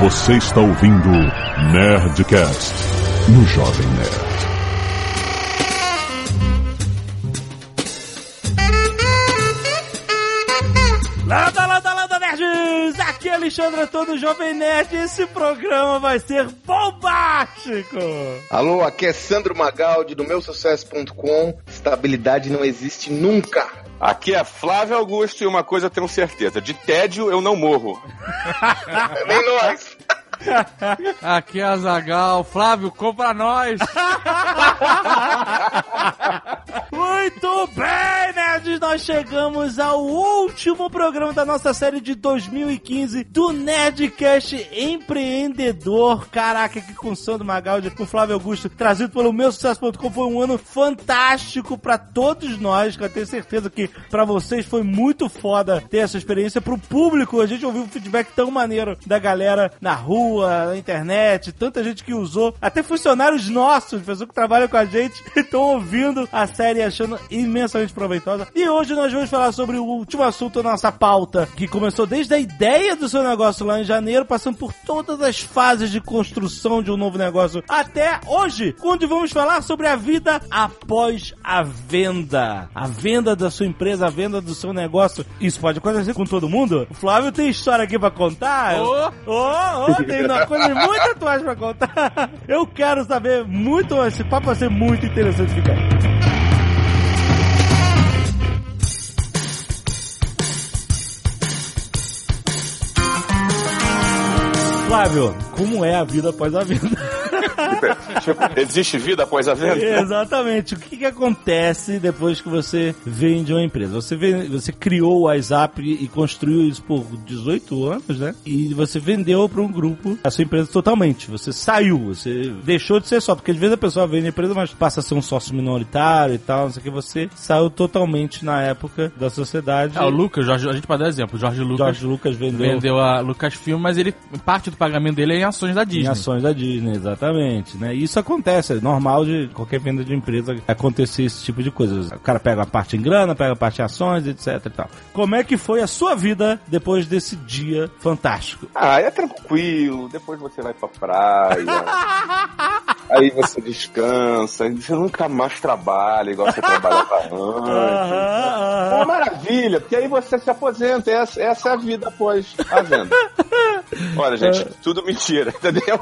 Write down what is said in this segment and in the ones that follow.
Você está ouvindo Nerdcast no Jovem Nerd. Landa, landa, landa, nerds! Aqui é Alexandre Antônio Jovem Nerd e esse programa vai ser bombástico! Alô, aqui é Sandro Magaldi do meusucesso.com. Estabilidade não existe nunca. Aqui é Flávio Augusto e uma coisa eu tenho certeza: de tédio eu não morro. Nem nós. Aqui é a Zagal. Flávio, compra nós! Muito bem, nerds! Nós chegamos ao último programa da nossa série de 2015 do Nerdcast Empreendedor. Caraca, aqui com Sandro Magaldi, com Flávio Augusto, trazido pelo meu sucesso.com. Foi um ano fantástico pra todos nós, que eu tenho certeza que pra vocês foi muito foda ter essa experiência. Pro público, a gente ouviu um feedback tão maneiro da galera na rua, na internet, tanta gente que usou, até funcionários nossos, pessoas que trabalham com a gente, estão ouvindo a série e achando imensamente proveitosa. E hoje nós vamos falar sobre o último assunto da nossa pauta, que começou desde a ideia do seu negócio lá em janeiro, passando por todas as fases de construção de um novo negócio, até hoje, onde vamos falar sobre a vida após a venda. A venda da sua empresa, a venda do seu negócio. Isso pode acontecer com todo mundo? O Flávio tem história aqui pra contar? Ô! Ô, ô, tem uma coisa muito atuais pra contar. Eu quero saber muito, esse papo vai ser muito interessante ficar. Flávio, como é a vida após a venda? Tipo, existe vida após a venda? Exatamente. O que, que acontece depois que você vende uma empresa? Você, vende- você criou o WhatsApp e construiu isso por 18 anos, né? E você vendeu para um grupo a sua empresa totalmente. Você saiu, você deixou de ser só, porque às vezes a pessoa vende a empresa, mas passa a ser um sócio minoritário e tal, não sei o que. Você saiu totalmente na época da sociedade. Ah, o Lucas, Jorge, a gente pode dar exemplo. O Jorge Lucas Jorge Lucas vendeu, vendeu a Lucasfilm, mas ele parte do pagamento dele é em ações da em Disney. ações da Disney, exatamente, né? E Isso acontece, é normal de qualquer venda de empresa acontecer esse tipo de coisa. O cara pega a parte em grana, pega a parte em ações, etc e tal. Como é que foi a sua vida depois desse dia fantástico? Ah, é tranquilo. Depois você vai pra praia. aí você descansa. Você nunca mais trabalha igual você trabalhava antes. É uma maravilha, porque aí você se aposenta. Essa, essa é a vida após a venda. Olha, gente, tudo mentira, entendeu?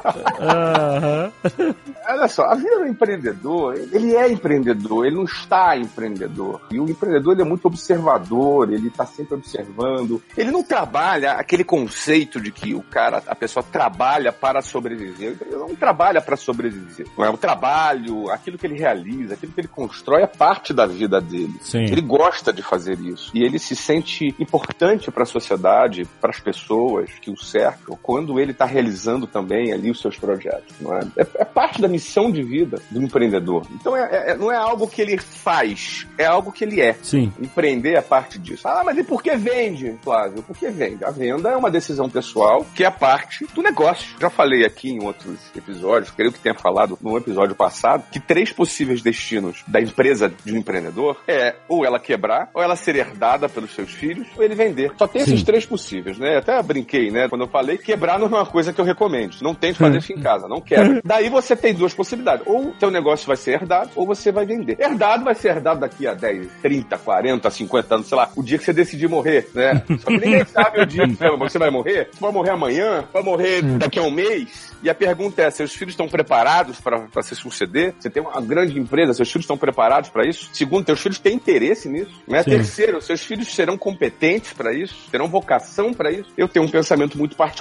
Olha só, a vida do empreendedor, ele é empreendedor, ele não está empreendedor. E o empreendedor ele é muito observador, ele está sempre observando. Ele não trabalha aquele conceito de que o cara, a pessoa trabalha para sobreviver. Ele não trabalha para sobreviver. Não é o trabalho, aquilo que ele realiza, aquilo que ele constrói é parte da vida dele. Sim. Ele gosta de fazer isso. E ele se sente importante para a sociedade, para as pessoas que o cercam, quando ele está realizando também ali os seus projetos. Não é? É, é parte da missão de vida do empreendedor. Então é- é- não é algo que ele faz, é algo que ele é. Sim. Empreender é parte disso. Ah, mas e por que vende, Flávio? Por que vende? A venda é uma decisão pessoal que é parte do negócio. Já falei aqui em outros episódios, creio que tenha falado no episódio passado, que três possíveis destinos da empresa de um empreendedor é ou ela quebrar, ou ela ser herdada pelos seus filhos, ou ele vender. Só tem esses Sim. três possíveis, né? Até brinquei, né? Quando eu falei, quebrar não é uma coisa que eu recomendo. Não tente fazer isso em casa, não quebra. Daí você tem duas possibilidades. Ou teu negócio vai ser herdado, ou você vai vender. Herdado vai ser herdado daqui a 10, 30, 40, 50 anos, sei lá, o dia que você decidir morrer, né? Só que ninguém sabe o dia que você vai morrer. Você vai morrer amanhã, vai morrer daqui a um mês. E a pergunta é: seus filhos estão preparados para se suceder? Você tem uma grande empresa, seus filhos estão preparados para isso? Segundo, teus filhos têm interesse nisso? Né? Terceiro, seus filhos serão competentes para isso? Terão vocação para isso? Eu tenho um pensamento muito particular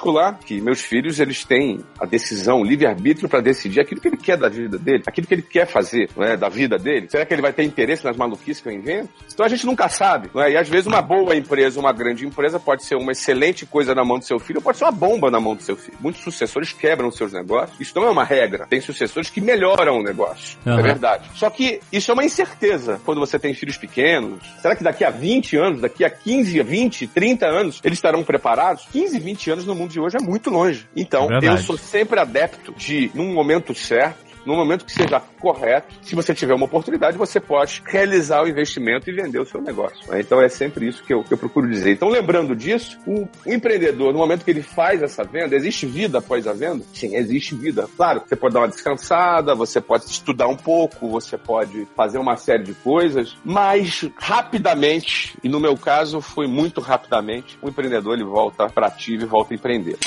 que meus filhos eles têm a decisão, o livre-arbítrio para decidir aquilo que ele quer da vida dele, aquilo que ele quer fazer né, da vida dele. Será que ele vai ter interesse nas maluquices que eu invento? Então a gente nunca sabe. Não é? E às vezes uma boa empresa, uma grande empresa pode ser uma excelente coisa na mão do seu filho, ou pode ser uma bomba na mão do seu filho. Muitos sucessores quebram seus negócios. Isso não é uma regra. Tem sucessores que melhoram o negócio. Aham. É verdade. Só que isso é uma incerteza quando você tem filhos pequenos. Será que daqui a 20 anos, daqui a 15, 20, 30 anos, eles estarão preparados? 15, 20 anos no mundo de hoje é muito longe. Então, Verdade. eu sou sempre adepto de, num momento certo, No momento que seja correto, se você tiver uma oportunidade, você pode realizar o investimento e vender o seu negócio. né? Então é sempre isso que eu, que eu procuro dizer. Então, lembrando disso, o, empreendedor, no momento que ele faz essa venda, existe vida após a venda? Sim, existe vida. Claro, você pode dar uma descansada, você pode estudar um pouco, você pode fazer uma série de coisas, mas rapidamente, e no meu caso foi muito rapidamente, o empreendedor ele volta para ativo e volta a empreender.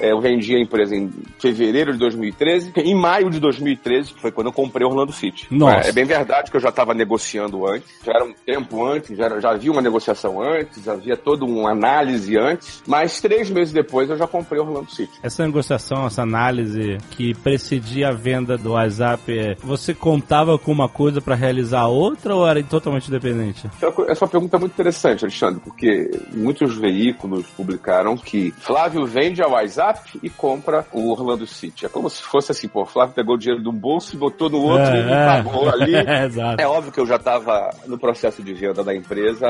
É, eu vendi a empresa em fevereiro de 2013. Em maio de 2013, que foi quando eu comprei Orlando City. Nossa. É, é bem verdade que eu já estava negociando antes. Já era um tempo antes, já, era- já havia uma negociação antes, havia toda uma análise antes. Mas três meses depois eu já comprei Orlando City. Essa negociação, essa análise que precedia a venda do WhatsApp, é, você contava com uma coisa pra realizar outra ou era totalmente independente? Essa essa é uma pergunta muito interessante, Alexandre, porque muitos veículos publicaram que Flávio vende a WhatsApp e compra o Orlando City. É como se fosse assim, pô, Flávio pegou o dinheiro de um bolso e botou no outro e me pagou ali. É. É óbvio que eu já estava no processo de venda da empresa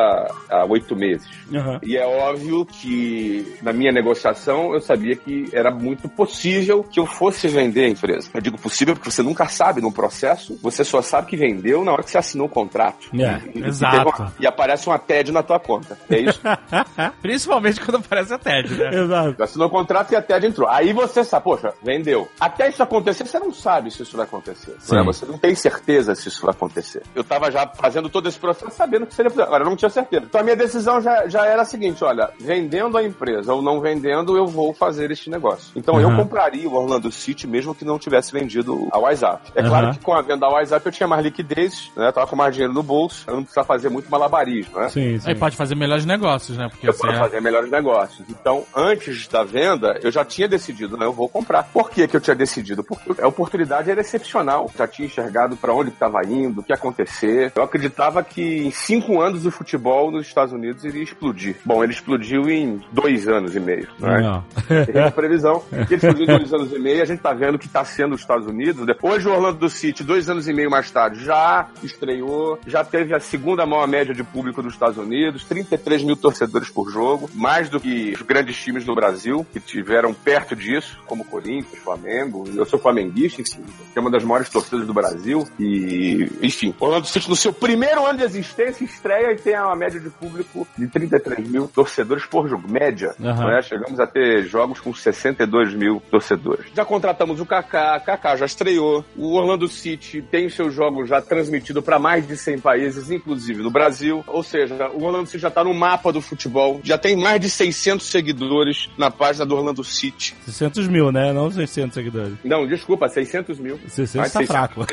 há oito meses. Aham. E é óbvio que na minha negociação eu sabia que era muito possível que eu fosse vender a empresa. Eu digo possível porque você nunca sabe no processo, você só sabe que vendeu na hora que você assinou o contrato. É, E- exato. E, uma- e aparece uma TED na tua conta. É isso? Principalmente quando aparece a TED, né? Exato. Assinou o contrato e a TED entrou. Aí você sabe, poxa, vendeu. Até isso acontecer, você não sabe se isso vai acontecer. Sim. né? Você não tem certeza se isso vai acontecer. Eu tava já fazendo todo esse processo sabendo que seria. Agora, eu não tinha certeza. Então a minha decisão já, já era a seguinte: olha, vendendo a empresa ou não vendendo, eu vou fazer este negócio. Então eu Uhum. compraria o Orlando City mesmo que não tivesse vendido a WhatsApp. É claro Uhum. que com a venda da WhatsApp eu tinha mais liquidez, né? Eu tava com mais dinheiro no bolso, eu não precisava fazer muito malabarismo, né? Sim, sim. Aí pode fazer melhores negócios, né? Porque Eu você posso é... fazer melhores negócios. Então, antes da venda, eu já tinha decidido, né? Eu vou comprar. Por que, que eu tinha decidido? Porque a oportunidade era excepcional. Já tinha enxergado para onde estava indo, o que ia acontecer. Eu acreditava que em cinco anos o futebol nos Estados Unidos iria explodir. Bom, ele explodiu em dois anos e meio. Né? Não. Tem uma previsão. Ele explodiu em dois anos e meio. A gente tá vendo que tá sendo os Estados Unidos. Hoje o Orlando City, dois anos e meio mais tarde, já estreou, já teve a segunda maior média de público dos Estados Unidos, 33 mil torcedores por jogo, mais do que os grandes times do Brasil, que tiveram perto disso, como Corinthians, Flamengo. Eu sou flamenguista, enfim, que é uma das maiores torcidas do Brasil. E, enfim, Orlando City, no seu primeiro ano de existência, estreia e tem uma média de público de 33 mil torcedores por jogo. Média. Aham. né? Chegamos a ter jogos com 62 mil torcedores. Já contratamos o Kaká, Kaká já estreou. O Orlando City tem os seus jogos já transmitidos para mais de 100 países, inclusive no Brasil. Ou seja, o Orlando City já está no mapa do futebol. Já tem mais de 600 seguidores na página do Orlando City. 600 mil, né? Não 600 seguidores. Não, desculpa, 600 mil. 600 Mais tá 600. fraco.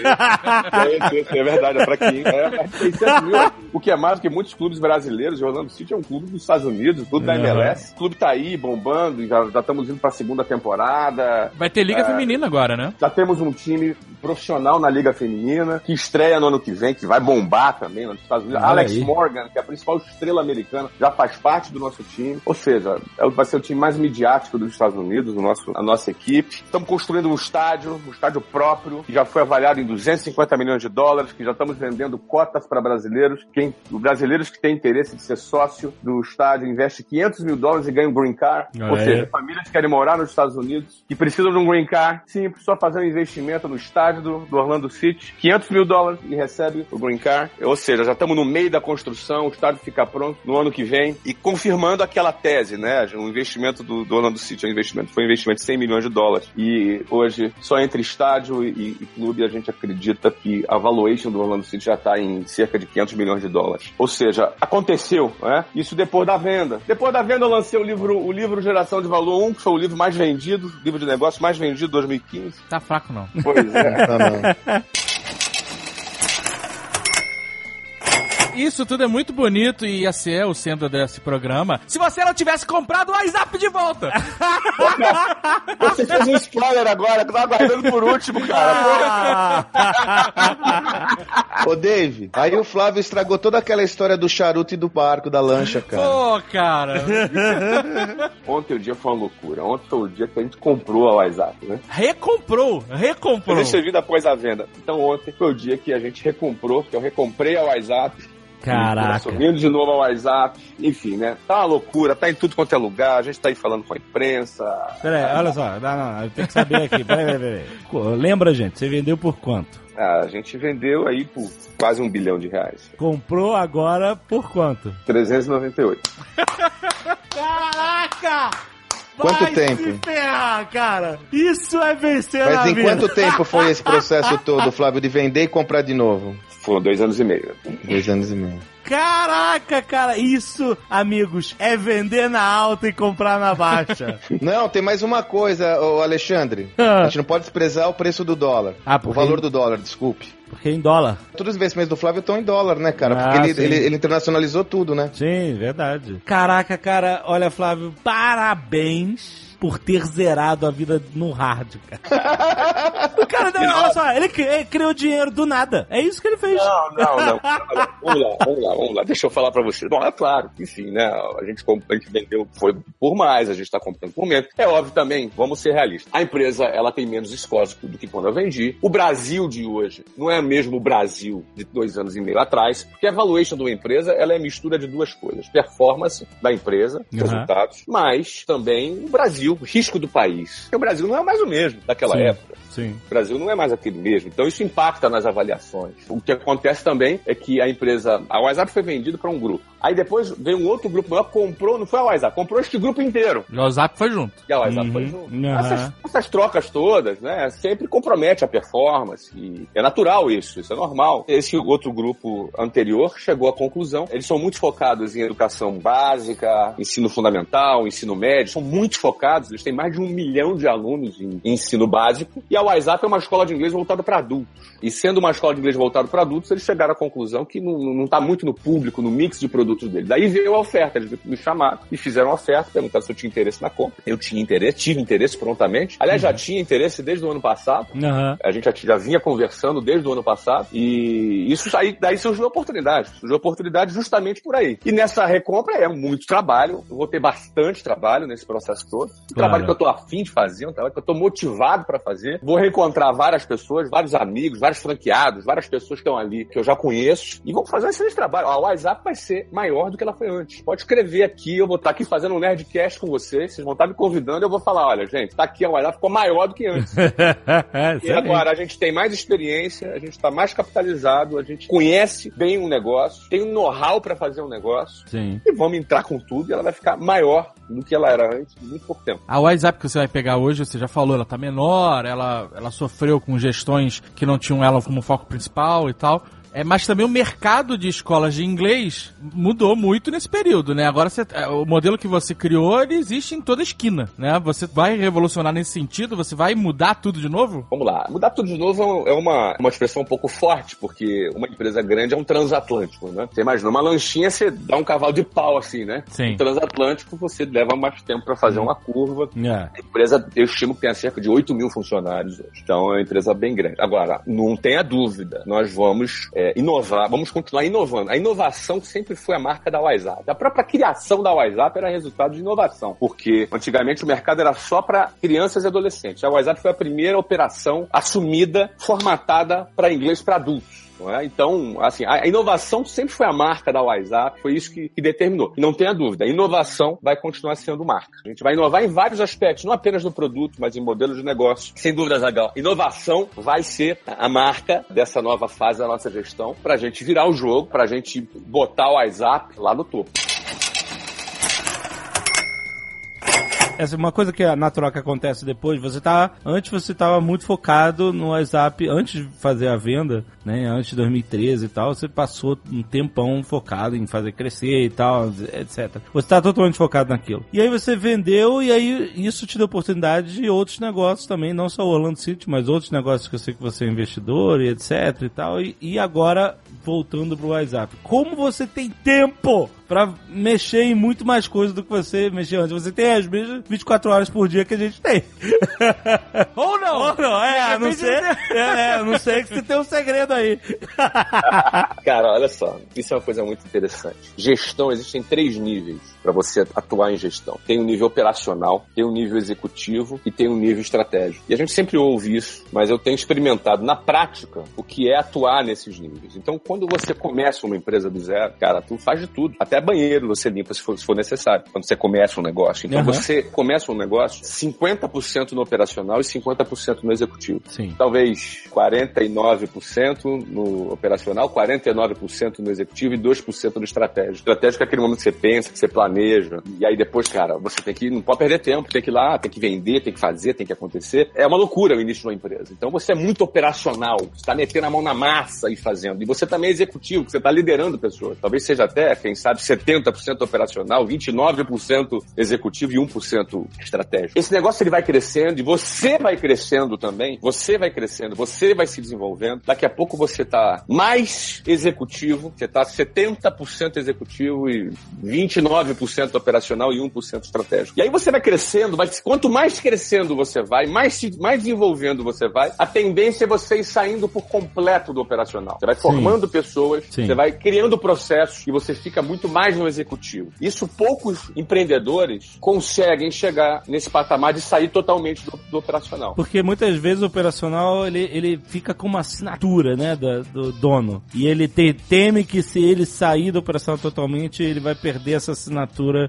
É, é verdade, é fraquinho. É, mais de 600 mil, o que é mais do que muitos clubes brasileiros. O Orlando City é um clube dos Estados Unidos, clube da. MLS. O clube tá aí bombando, já, já estamos indo para a segunda temporada. Vai ter liga É. feminina agora, né? Já temos um time profissional na Liga Feminina, que estreia no ano que vem, que vai bombar também nos Estados Unidos. Olha Alex aí. Morgan, que é a principal estrela americana, já faz parte do nosso time. Ou seja, é- vai ser o time mais midiático dos Estados Unidos, o nosso, a nossa equipe. Estamos construindo um estádio, um estádio próprio, que já foi avaliado em 250 milhões de dólares, que já estamos vendendo cotas para brasileiros. Quem, os brasileiros que têm interesse de ser sócio do estádio investe 500 mil dólares e ganha um green card. Olha Ou aí. seja, famílias que querem morar nos Estados Unidos, que precisam de um green card, simples, só fazer um investimento no estádio do, do Orlando City, 500 mil dólares e recebe o green card. Ou seja, já estamos no meio da construção, o estádio fica pronto no ano que vem e confirmando aquela tese, né? O investimento do, do Orlando City, investimento foi um investimento de 100 milhões de dólares. E hoje, só entre estádio e, e clube, a gente acredita que a valuation do Orlando City já está em cerca de 500 milhões de dólares. Ou seja, aconteceu, né? Isso depois da venda. Depois da venda, eu lancei o livro, o livro Geração de Valor 1, que foi o livro mais vendido, livro de negócio mais vendido de 2015. Tá fraco, não. Pois é. Tá, não. Isso tudo é muito bonito e ia ser o centro desse programa se você não tivesse comprado o WhatsApp de volta. Você fez um spoiler agora, que eu tava aguardando por último, cara. Ô, Dave, aí o Flávio estragou toda aquela história do charuto e do barco, da lancha, cara. Pô, cara. Ontem o dia foi uma loucura. Ontem foi o dia que a gente comprou a WhatsApp, né? Recomprou, recomprou. Fazer servido após a venda. Então ontem foi o dia que a gente recomprou, que eu recomprei a WhatsApp Caraca. Subindo de novo ao WhatsApp. Enfim, né? Tá uma loucura, tá em tudo quanto é lugar. A gente tá aí falando com a imprensa. Peraí, olha só. Não, não, eu tenho que saber aqui. Peraí, peraí, peraí. Lembra, gente, você vendeu por quanto? Ah, a gente vendeu aí por quase um bilhão de reais. Comprou agora por quanto? 398. Caraca! Quanto Vai tempo? Se ferrar, cara! Isso é vencer Mas na em vida. quanto tempo foi esse processo todo, Flávio, de vender e comprar de novo? Foram dois anos e meio. Dois anos e meio. Caraca, cara! Isso, amigos, é vender na alta e comprar na baixa. Não, tem mais uma coisa, ô Alexandre. Ah. A gente não pode desprezar o preço do dólar. Ah, o porque- valor do dólar, desculpe. Porque em dólar. Todos os investimentos do Flávio estão em dólar, né, cara? Ah, Porque ele, ele, ele internacionalizou tudo, né? Sim, verdade. Caraca, cara, olha, Flávio, parabéns por ter zerado a vida no hard, cara. o cara, não, olha só, ele, cri- ele criou dinheiro do nada. É isso que ele fez. Não, não, não. Vamos lá, vamos lá, vamos lá. Deixa eu falar pra você. Bom, é claro, enfim, né? A gente, a gente vendeu, foi por mais, a gente tá comprando por menos. É óbvio também, vamos ser realistas. A empresa, ela tem menos escolas do que quando eu vendi. O Brasil de hoje não é mesmo o Brasil de dois anos e meio atrás, porque a valuation de uma empresa, ela é mistura de duas coisas. Performance da empresa, Uhum. resultados, mas também o Brasil, o risco do país. Porque o Brasil não é mais o mesmo daquela Sim. época. Sim. O Brasil não é mais aquele mesmo. Então isso impacta nas avaliações. O que acontece também é que a empresa, a WhatsApp foi vendida para um grupo. Aí depois veio um outro grupo maior, comprou, não foi a WhatsApp, comprou este grupo inteiro. O WhatsApp foi junto. E a WhatsApp Uhum. foi junto. Uhum. Essas, essas trocas todas, né, sempre compromete a performance. E é natural isso, isso é normal. Esse outro grupo anterior chegou à conclusão, eles são muito focados em educação básica, ensino fundamental, ensino médio, são muito focados, eles têm mais de um milhão de alunos em ensino básico. E a WhatsApp é uma escola de inglês voltada para adultos. E sendo uma escola de inglês voltada para adultos, eles chegaram à conclusão que não está muito no público, no mix de produtos deles. Daí veio a oferta, eles me chamaram e fizeram a oferta, perguntaram se eu tinha interesse na compra. Eu tinha interesse, tive interesse prontamente. Aliás, já tinha interesse desde o ano passado. Aham. A gente já, já vinha conversando desde o ano passado e isso aí, daí surgiu a oportunidade. Surgiu a oportunidade justamente por aí. E nessa recompra é muito trabalho. Eu vou ter bastante trabalho nesse processo todo. Um trabalho que eu tô afim de fazer, um trabalho que eu tô motivado para fazer. Vou reencontrar várias pessoas, vários amigos, vários franqueados, várias pessoas que estão ali que eu já conheço e vamos fazer um excelente trabalho. A WhatsApp vai ser maior do que ela foi antes. Pode escrever aqui, eu vou estar aqui fazendo um Nerdcast com vocês, vocês vão estar me convidando, eu vou falar, olha, gente, tá aqui a WhatsApp ficou maior do que antes. E agora a gente tem mais experiência, a gente está mais capitalizado, a gente conhece bem um negócio, tem um know-how para fazer um negócio Sim. e vamos entrar com tudo e ela vai ficar maior do que ela era antes, em muito pouco tempo. A WhatsApp que você vai pegar hoje, você já falou, ela tá menor, ela, ela sofreu com gestões que não tinham ela como foco principal e tal. É, mas também o mercado de escolas de inglês mudou muito nesse período, né? Agora você- é, o modelo que você criou, existe em toda esquina, né? Você vai revolucionar nesse sentido? Você vai mudar tudo de novo? Vamos lá. Mudar tudo de novo é uma, uma expressão um pouco forte, porque uma empresa grande é um transatlântico, né? Você imagina, uma lanchinha você dá um cavalo de pau assim, né? Sim. Um transatlântico você leva mais tempo para fazer uma curva. É. A empresa, eu estimo que tenha cerca de 8 mil funcionários hoje. Então é uma empresa bem grande. Agora, não tenha dúvida, nós vamos é, inovar, vamos continuar inovando. A inovação sempre foi a marca da WhatsApp. A própria criação da WhatsApp era resultado de inovação, porque antigamente o mercado era só para crianças e adolescentes. A WhatsApp foi a primeira operação assumida, formatada para inglês para adultos. É? Então, assim, a inovação sempre foi a marca da WhatsApp, foi isso que, que determinou. E não tenha dúvida, a inovação vai continuar sendo marca. A gente vai inovar em vários aspectos, não apenas no produto, mas em modelos de negócio. Sem dúvida, Zagal, inovação vai ser a marca dessa nova fase da nossa gestão, para a gente virar o jogo, para a gente botar o WhatsApp lá no topo. Essa é uma coisa que é natural que acontece depois. Você tá. Antes você tava muito focado no WhatsApp, antes de fazer a venda, né? Antes de 2013 e tal, você passou um tempão focado em fazer crescer e tal, etc. Você tá totalmente focado naquilo. E aí você vendeu e aí isso te deu oportunidade de outros negócios também, não só o Orlando City, mas outros negócios que eu sei que você é investidor e etc e tal. E, e agora, voltando pro WhatsApp. Como você tem tempo pra mexer em muito mais coisas do que você mexeu antes. Você tem as mesmas 24 horas por dia que a gente tem. Ou não! Ou não, é, a não ser, é, é, não sei que você tem um segredo aí. Cara, olha só, isso é uma coisa muito interessante. Gestão, existem três níveis para você atuar em gestão. Tem o nível operacional, tem o nível executivo e tem o nível estratégico. E a gente sempre ouve isso, mas eu tenho experimentado na prática o que é atuar nesses níveis. Então, quando você começa uma empresa do zero, cara, tu faz de tudo. Até banheiro você limpa se for, se for necessário. Quando você começa um negócio. Então, Uhum. você começa um negócio 50% no operacional e 50% no executivo. Sim. Talvez 49% no operacional, 49% no executivo e 2% no estratégico. Estratégico é aquele momento que você pensa, que você planeja. E aí depois, cara, você tem que, não pode perder tempo, tem que ir lá, tem que vender, tem que fazer, tem que acontecer. É uma loucura o início de uma empresa. Então você é muito operacional, você está metendo a mão na massa e fazendo. E você também é executivo, você está liderando pessoas. Talvez seja até, quem sabe, 70% operacional, 29% executivo e 1% estratégico. Esse negócio ele vai crescendo e você vai crescendo também. Você vai crescendo, você vai se desenvolvendo. Daqui a pouco você tá mais executivo, você tá 70% executivo e 29% operacional e 1% estratégico. E aí você vai crescendo, vai, quanto mais crescendo você vai, mais, se- mais desenvolvendo você vai, a tendência é você ir saindo por completo do operacional. Você vai formando pessoas, Sim. você vai criando processos e você fica muito mais no executivo. Isso poucos empreendedores conseguem chegar nesse patamar de sair totalmente do, do operacional. Porque muitas vezes o operacional ele, ele fica com uma assinatura, né, da- do dono. E ele te- teme que se ele sair do operacional totalmente, ele vai perder essa assinatura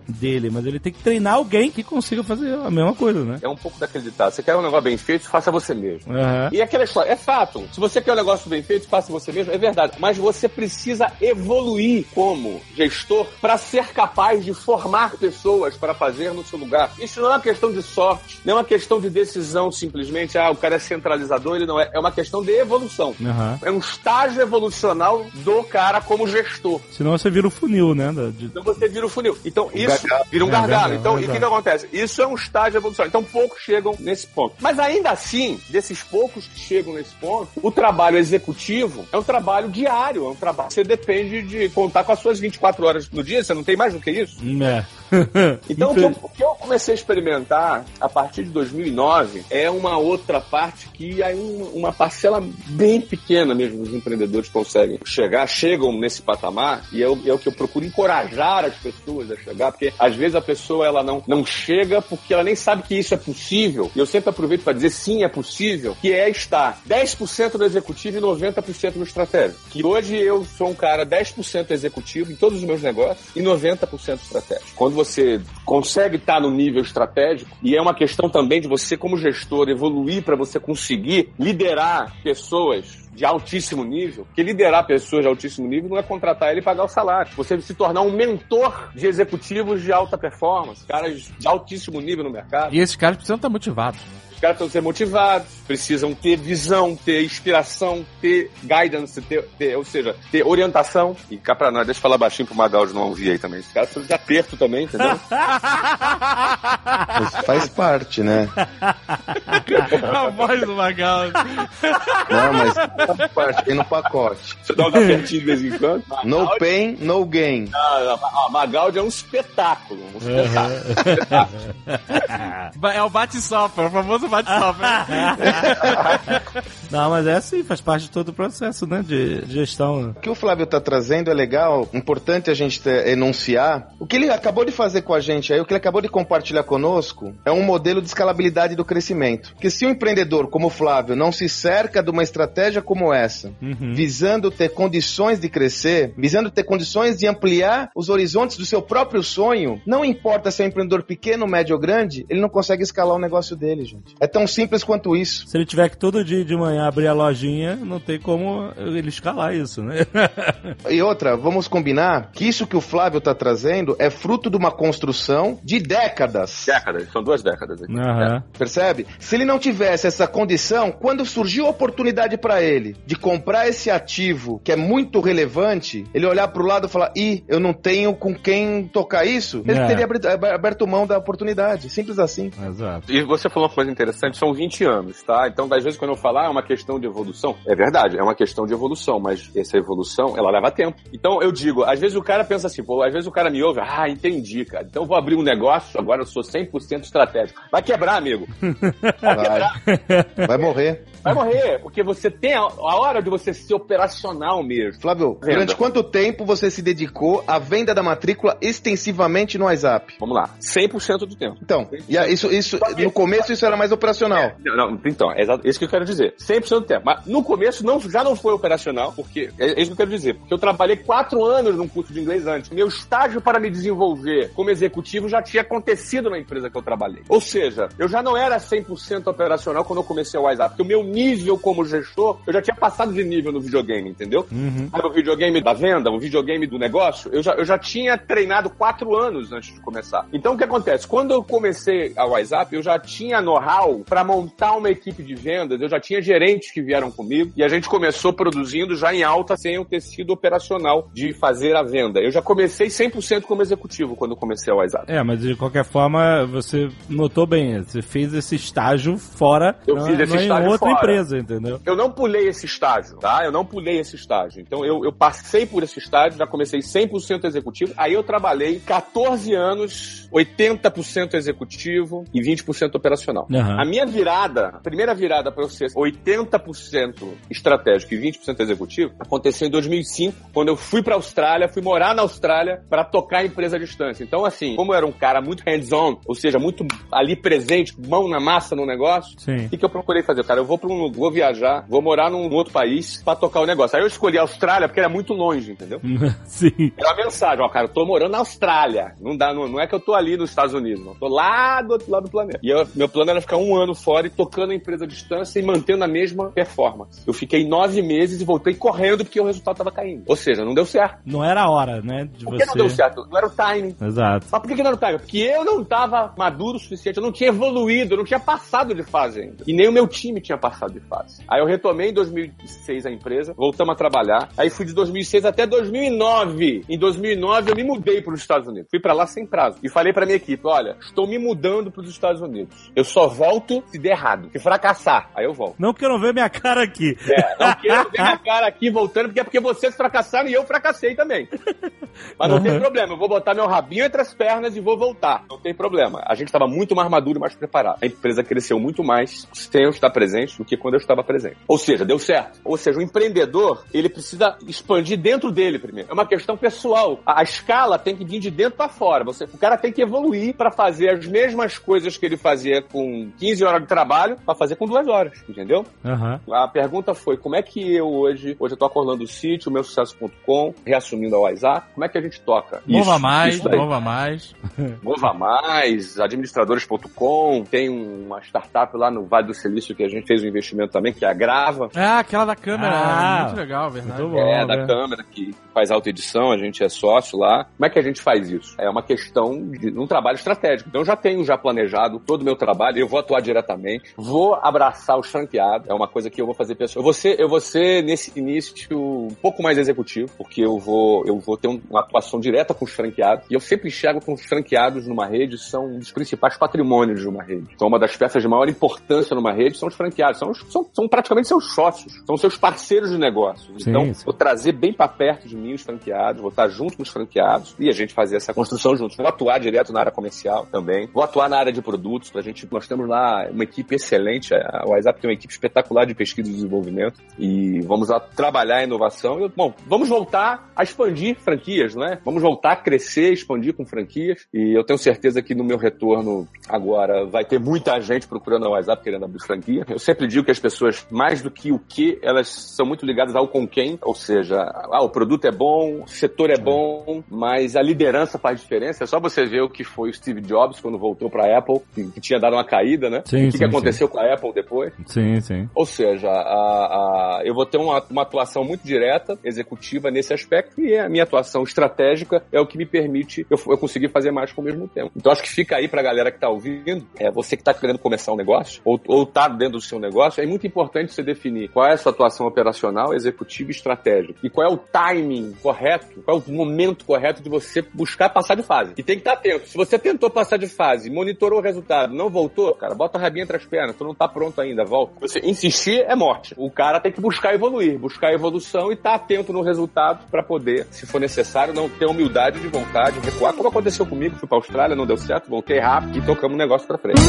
dele. Mas ele tem que treinar alguém que consiga fazer a mesma coisa, né? É um pouco daquele ditado. Você quer um negócio bem feito, faça você mesmo. Aham. E aquela história, é fato. Se você quer um negócio bem feito, faça você mesmo, é verdade. Mas você precisa evoluir como gestor para ser capaz de formar pessoas para fazer no seu lugar. Isso não é uma questão de sorte, não é uma questão de decisão simplesmente, ah, o cara é centralizador, ele não é. É uma questão de evolução. Aham. É um estágio evolucional do cara como gestor. Senão você vira o funil, né? de- Então você vira o funil. Então isso gargalo. vira um É, gargalo. Então, e o que, que acontece? Isso é um estágio evolucionário. Então poucos chegam nesse ponto. Mas ainda assim, desses poucos que chegam nesse ponto, o trabalho executivo é um trabalho diário, é um trabalho. Você depende de contar com as suas 24 horas no dia, você não tem mais do que isso. É. Então, o que, eu, o que eu comecei a experimentar a partir de 2009 é uma outra parte que aí um- uma parcela bem pequena mesmo dos empreendedores conseguem chegar, chegam nesse patamar e é o, é o que eu procuro encorajar as pessoas a chegar, porque às vezes a pessoa ela não, não chega porque ela nem sabe que isso é possível. E eu sempre aproveito para dizer sim, é possível, que é estar 10% no executivo e 90% no estratégico. Que hoje eu sou um cara 10% executivo em todos os meus negócios e 90% estratégico. Quando você consegue estar no nível estratégico, e é uma questão também de você, como gestor, evoluir para você conseguir liderar pessoas de altíssimo nível, que liderar pessoas de altíssimo nível não é contratar ele e pagar o salário. Você se tornar um mentor de executivos de alta performance, caras de altíssimo nível no mercado. E esses caras precisam estar motivados. Os caras precisam ser motivados, precisam ter visão, ter inspiração, ter guidance, ter, ter- ou seja, ter orientação. E cá pra nós, deixa eu falar baixinho pro Magal de não ouvir aí também. Os caras precisam de aperto também, entendeu? Isso faz parte, né? A voz do Magal. Não, mas faz parte, vem no pacote. Você dá uns apertinhos de vez em quando. No Magaldi- pain, no gain. Ah, ah, Magaldi é um espetáculo. Um espetáculo. É o bate-sopra, o famoso bate-sopra. Não, mas é assim, faz parte de todo o processo, né? De gestão. né? O que o Flávio tá trazendo é legal, importante a gente enunciar. O que ele acabou de fazer com a gente aí, o que ele acabou de compartilhar conosco, é um modelo de escalabilidade do crescimento. Porque se um empreendedor como o Flávio não se cerca de uma estratégia como essa, Uhum. visando ter condições de crescer, visando ter condições de ampliar os horizontes do seu próprio sonho, não importa se é um empreendedor pequeno, médio ou grande, ele não consegue escalar o negócio dele, gente. É tão simples quanto isso. Se ele tiver que todo dia de manhã abrir a lojinha, não tem como ele escalar isso, né? E outra, vamos combinar que isso que o Flávio tá trazendo é fruto de uma construção de décadas. Décadas, são duas décadas aqui. Aham. Percebe? Se ele não tivesse essa condição, quando surgiu a oportunidade para ele de comprar esse ativo que é muito relevante, ele olhar pro lado e falar: ih, eu não tenho com quem tocar isso, ele É. teria aberto mão da oportunidade. Simples assim. Exato. E você falou uma coisa interessante, são 20 anos, tá? Então, às vezes, quando eu falar é uma questão de evolução, é verdade, é uma questão de evolução, mas essa evolução, ela leva tempo. Então, eu digo, às vezes o cara pensa assim, pô, às vezes o cara me ouve, ah, entendi, cara, então eu vou abrir um negócio, agora eu sou 100% estratégico. Vai quebrar, amigo. Vai, vai morrer. Vai morrer, porque você tem a, hora de você ser operacional mesmo. Flávio, Venda. durante quanto tempo você se dedicou à venda da matrícula extensivamente no WhatsApp? Vamos lá, 100% do tempo. Então, e a- isso, isso, no começo isso era mais operacional. Não, não, então, é isso que eu quero dizer. 100% do tempo. Mas no começo não, já não foi operacional, porque é é isso que eu quero dizer. Porque eu trabalhei quatro anos num curso de inglês antes. Meu estágio para me desenvolver como executivo já tinha acontecido na empresa que eu trabalhei. Ou seja, eu já não era 100% operacional quando eu comecei o WhatsApp, porque o meu nível como gestor, eu já tinha passado de nível no videogame, entendeu? Sabe o videogame da venda, o videogame do negócio? Eu já, eu já tinha treinado quatro anos antes de começar. Então o que acontece? Quando eu comecei a WhatsApp, eu já tinha know-how para montar uma equipe de vendas, eu já tinha gerentes que vieram comigo e a gente começou produzindo já em alta sem eu ter sido operacional de fazer a venda. Eu já comecei 100% como executivo quando comecei a WhatsApp. É, mas de qualquer forma, você notou bem, você fez esse estágio fora, Eu não, fiz esse não em estágio outra fora. empresa, entendeu? Eu não pulei esse estágio, tá? Eu não pulei esse estágio. Então eu, eu passei por esse estágio, já comecei 100% executivo. Aí eu trabalhei 14 anos, 80% executivo e 20% operacional. Aham. A minha virada, a primeira virada para eu ser 80% estratégico e 20% executivo, aconteceu em 2005, quando eu fui para Austrália, fui morar na Austrália para tocar a empresa à distância. Então, assim, como eu era um cara muito hands-on, ou seja, muito ali presente, mão na massa no negócio, Sim. o que, que eu procurei fazer? Cara, eu vou para um, vou viajar, vou morar num outro país para tocar o negócio. Aí eu escolhi a Austrália porque era muito longe, entendeu? Sim. Era uma mensagem, ó, cara, eu tô morando na Austrália. Não dá, não, não é que eu tô ali nos Estados Unidos, não. Tô lá do outro lado do planeta. E eu- meu plano era ficar um ano fora e tocando a empresa à distância e mantendo a mesma performance. Eu fiquei nove meses e voltei correndo porque o resultado tava caindo. Ou seja, não deu certo. Não era a hora, né, de Por você... que não deu certo? Não era o timing. Exato. Mas por que, que não era o timing? Porque eu não tava maduro o suficiente, eu não tinha evoluído, eu não tinha passado de fase ainda. E nem o meu time tinha passado de fase. Aí eu retomei em 2006 a empresa, voltamos a trabalhar. Aí fui de 2006 até 2009. Em 2009 eu me mudei para os Estados Unidos. Fui para lá sem prazo. E falei para minha equipe, olha, estou me mudando para os Estados Unidos. Eu só volto se der errado. Se fracassar, aí eu volto. Não que eu não ver minha cara aqui. É, não quero ver minha cara aqui voltando, porque é porque vocês fracassaram e eu fracassei também. Mas não tem Uhum. problema, eu vou botar meu rabinho entre as pernas e vou voltar. Não tem problema. A gente estava muito mais maduro e mais preparado. A empresa cresceu muito mais sem eu estar presente do que quando eu estava presente. Ou seja, deu certo. Ou seja, o empreendedor, ele precisa expandir dentro dele primeiro. É uma questão pessoal. A, a escala tem que vir de dentro para fora. Você, o cara tem que evoluir para fazer as mesmas coisas que ele fazia com 15 horas de trabalho, para fazer com duas horas, entendeu? Aham. A pergunta foi, como é que eu hoje, hoje eu tô acordando o sítio, meu sucesso.com, reassumindo a WhatsApp, como é que a gente toca? Mova Isso, mais, isso mova mais. Mova Mais, administradores.com, tem uma startup lá no Vale do Silício que a gente fez um investimento também, que é a Grava. Ah, aquela da câmera. Ah, muito legal, verdade. muito bom. é, da né? câmera que faz alta edição, a gente é sócio lá. Como é que a gente faz isso? É uma questão de um trabalho estratégico. Então eu já tenho já planejado todo o meu trabalho, eu vou atuar diretamente, vou abraçar os franqueados, é uma coisa que eu vou fazer pessoal. Eu vou ser, eu vou ser nesse início um pouco mais executivo, porque eu vou, eu vou ter um- uma atuação direta com os franqueados. E eu sempre enxergo que os franqueados numa rede são um dos principais patrimônios de uma rede. Então uma das peças de maior importância numa rede são os franqueados, são, os- são, são praticamente seus sócios, são seus parceiros de negócio. Sim, então, sim. vou trazer bem para perto de mim os franqueados, vou estar junto com os franqueados e a gente fazer essa construção juntos. Vou atuar direto na área comercial também. Vou atuar na área de produtos. A gente, nós temos lá uma equipe excelente. A WhatsApp tem uma equipe espetacular de pesquisa e desenvolvimento e vamos lá trabalhar a inovação. E, bom, vamos voltar a expandir franquias, né? Vamos voltar a crescer, expandir com franquias e eu tenho certeza que no meu retorno agora vai ter muita gente procurando a WhatsApp querendo abrir franquia. Eu sempre digo que as pessoas, mais do que o que, elas são muito ligadas ao com quem, ou seja, ah, o produto é bom, o setor é bom, mas a liderança faz diferença. É só você ver o que foi o Steve Jobs quando voltou para a Apple, que tinha dado uma caída, né? Sim, o que, sim, que aconteceu com a Apple depois? Sim, sim. Ou seja, a- a- eu vou ter uma, uma atuação muito direta, executiva nesse aspecto, e a minha atuação estratégica é o que me permite eu, eu conseguir fazer mais com o mesmo tempo. Então acho que fica aí pra galera que tá ouvindo, é você que tá querendo começar um negócio, ou, ou tá dentro do seu negócio, é muito importante você definir qual é a sua atuação operacional, executiva e estratégica. E qual é o timing correto, qual é o momento correto de você buscar passar de fase. E tem que estar atento. Se você tentou passar de fase, monitorou o resultado, não voltou, cara, bota a rabinha entre as pernas, tu não tá pronto ainda, volta. Você insistir é morte. O cara tem que buscar evoluir, buscar evolução e estar tá atento no resultado para poder, se for necessário, não ter humildade de vontade, recuar, como aconteceu comigo, fui pra Austrália, não deu certo, voltei rápido e tocamos o negócio pra frente.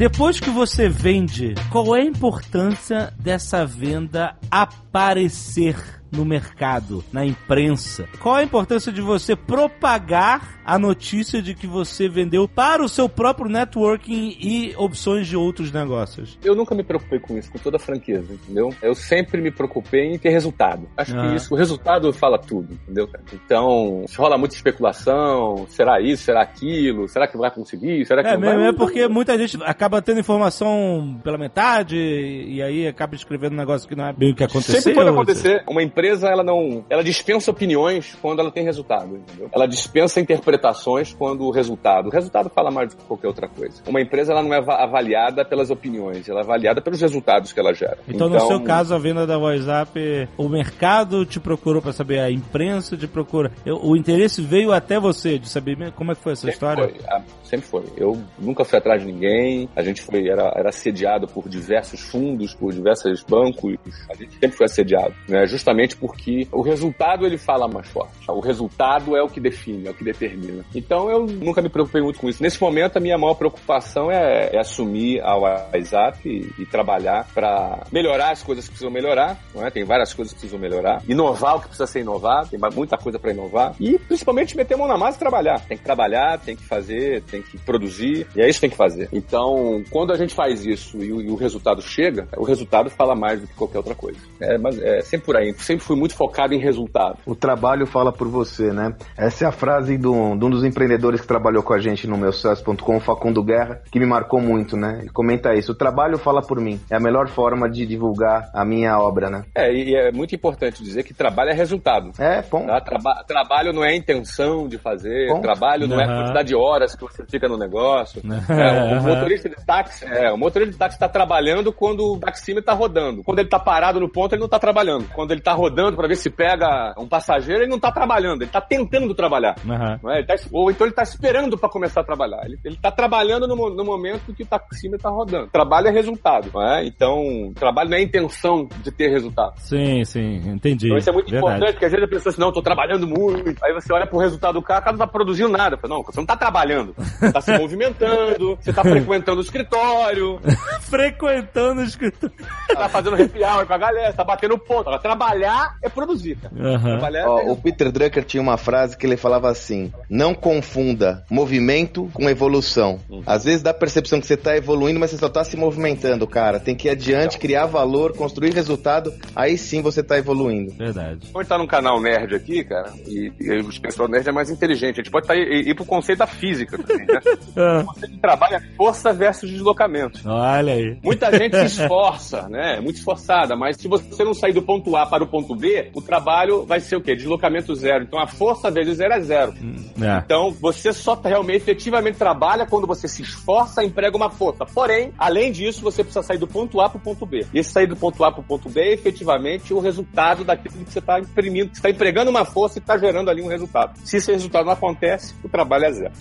Depois que você vende, qual é a importância dessa venda aparecer no mercado, na imprensa? Qual a importância de você propagar a notícia de que você vendeu para o seu próprio networking e opções de outros negócios? Eu nunca me preocupei com isso, com toda franqueza, entendeu? Eu sempre me preocupei em ter resultado. Acho ah. que isso, o resultado fala tudo, entendeu? Então, se rola muita especulação, será isso, será aquilo, será que vai conseguir, será que é, não mesmo, vai? É porque muita gente acaba tendo informação pela metade e aí acaba escrevendo um negócio que não é bem o que aconteceu. Sempre pode acontecer. Uma empresa, ela não, ela dispensa opiniões quando ela tem resultado, entendeu? Ela dispensa interpretações quando o resultado. O resultado fala mais do que qualquer outra coisa. Uma empresa ela não é avaliada pelas opiniões, ela é avaliada pelos resultados que ela gera. Então, então no seu caso, a venda da WhatsApp, o mercado te procurou para saber, a imprensa te procura. o interesse veio até você de saber como é que foi essa sempre história? Foi, ah, sempre foi. Eu nunca fui atrás de ninguém. A gente foi era, era assediado por diversos fundos, por diversos bancos. A gente sempre foi assediado, né? Justamente porque o resultado ele fala mais forte. O resultado é o que define, é o que determina. Então eu nunca me preocupei muito com isso. Nesse momento, a minha maior preocupação é, é assumir a WhatsApp e, e trabalhar para melhorar as coisas que precisam melhorar. É? Tem várias coisas que precisam melhorar. Inovar o que precisa ser inovado. Tem muita coisa para inovar. E principalmente meter a mão na massa e trabalhar. Tem que trabalhar, tem que fazer, tem que produzir. E é isso que tem que fazer. Então, quando a gente faz isso e o, e o resultado chega, o resultado fala mais do que qualquer outra coisa. É, mas é sempre por aí. Sempre fui muito focado em resultado. O trabalho fala por você, né? Essa é a frase do, de um dos empreendedores que trabalhou com a gente no meu sucesso.com, Facundo Guerra, que me marcou muito, né? Ele comenta isso. O trabalho fala por mim. É a melhor forma de divulgar a minha obra, né? É, e é muito importante dizer que trabalho é resultado. É, bom. Tá? Traba trabalho não é intenção de fazer, ponto. trabalho não uhum. é a quantidade de horas que você fica no negócio. É, o motorista de táxi, é, o motorista de táxi está trabalhando quando o taxímetro está rodando. Quando ele está parado no ponto, ele não está trabalhando. Quando ele está rodando para ver se pega um passageiro, ele não está trabalhando, ele está tentando trabalhar. Uhum. É? Ele tá, ou então ele está esperando para começar a trabalhar. Ele, está trabalhando no, no, momento que o taxímetro está rodando. Trabalho é resultado, é? Então, trabalho não é intenção de ter resultado. Sim, sim, entendi. Então isso é muito Verdade. importante, porque às vezes a pessoa assim, não, estou trabalhando muito. Aí você olha pro resultado do cara, o cara não está produzindo nada. Fala, não, você não está trabalhando. Você está se movimentando, você está frequentando o escritório. frequentando o escritório. Está fazendo happy hour com a galera, está batendo ponto. Agora, trabalhar é produzir, cara. Uhum. Trabalhar Ó, é... O Peter Drucker tinha uma frase que ele falava assim, não confunda movimento com evolução. Uhum. Às vezes dá a percepção que você está evoluindo, mas você só está se movimentando, cara. Tem que ir adiante, criar valor, construir resultado, aí sim você está evoluindo. Verdade. Quando tá num canal nerd aqui, cara, e, e o pessoal nerd é mais inteligente, a gente pode tá, ir, ir pro conceito da física também, né? Ah. o conceito de trabalho é força versus deslocamento. Olha aí. Muita gente se esforça, né? É muito esforçada, mas se você não sair do ponto A para o ponto B, o trabalho vai ser o quê? Deslocamento zero. Então a força vezes zero é zero. Hum, é. Então você só realmente efetivamente trabalha quando você se esforça, emprega uma força. Porém, além disso, você precisa sair do ponto A para o ponto B. E esse sair do ponto A para o ponto B é efetivamente o resultado daquilo que você está imprimindo, que está empregando uma força e está gerando ali um resultado. Se esse resultado não acontece, o trabalho é zero.